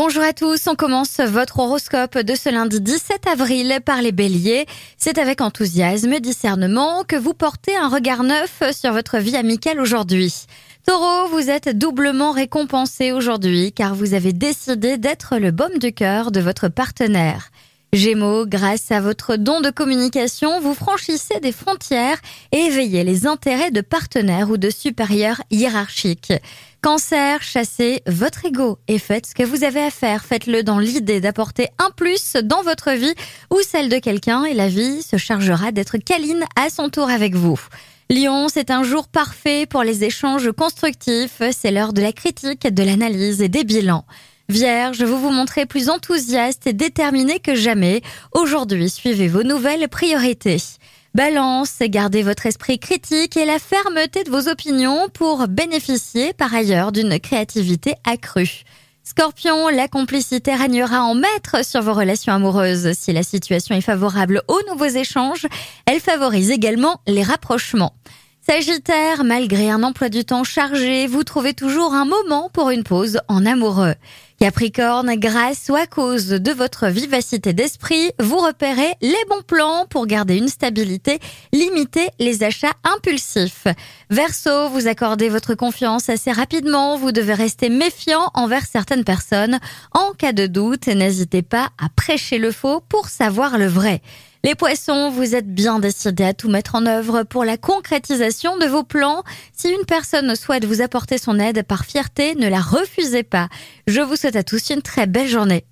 Bonjour à tous, on commence votre horoscope de ce lundi 17 avril par les béliers. C'est avec enthousiasme et discernement que vous portez un regard neuf sur votre vie amicale aujourd'hui. Taureau, vous êtes doublement récompensé aujourd'hui car vous avez décidé d'être le baume du cœur de votre partenaire. Gémeaux, grâce à votre don de communication, vous franchissez des frontières et éveillez les intérêts de partenaires ou de supérieurs hiérarchiques. Cancer, chassez votre ego et faites ce que vous avez à faire. Faites-le dans l'idée d'apporter un plus dans votre vie ou celle de quelqu'un et la vie se chargera d'être câline à son tour avec vous. Lion, c'est un jour parfait pour les échanges constructifs. C'est l'heure de la critique, de l'analyse et des bilans. Vierge, vous vous montrez plus enthousiaste et déterminé que jamais. Aujourd'hui, suivez vos nouvelles priorités. Balance, gardez votre esprit critique et la fermeté de vos opinions pour bénéficier par ailleurs d'une créativité accrue. Scorpion, la complicité régnera en maître sur vos relations amoureuses. Si la situation est favorable aux nouveaux échanges, elle favorise également les rapprochements. Sagittaire, malgré un emploi du temps chargé, vous trouvez toujours un moment pour une pause en amoureux. Capricorne, grâce ou à cause de votre vivacité d'esprit, vous repérez les bons plans pour garder une stabilité, limiter les achats impulsifs. Verseau, vous accordez votre confiance assez rapidement, vous devez rester méfiant envers certaines personnes. En cas de doute, n'hésitez pas à prêcher le faux pour savoir le vrai. Les poissons, vous êtes bien décidés à tout mettre en œuvre pour la concrétisation de vos plans. Si une personne souhaite vous apporter son aide par fierté, ne la refusez pas. Je vous souhaite à tous une très belle journée.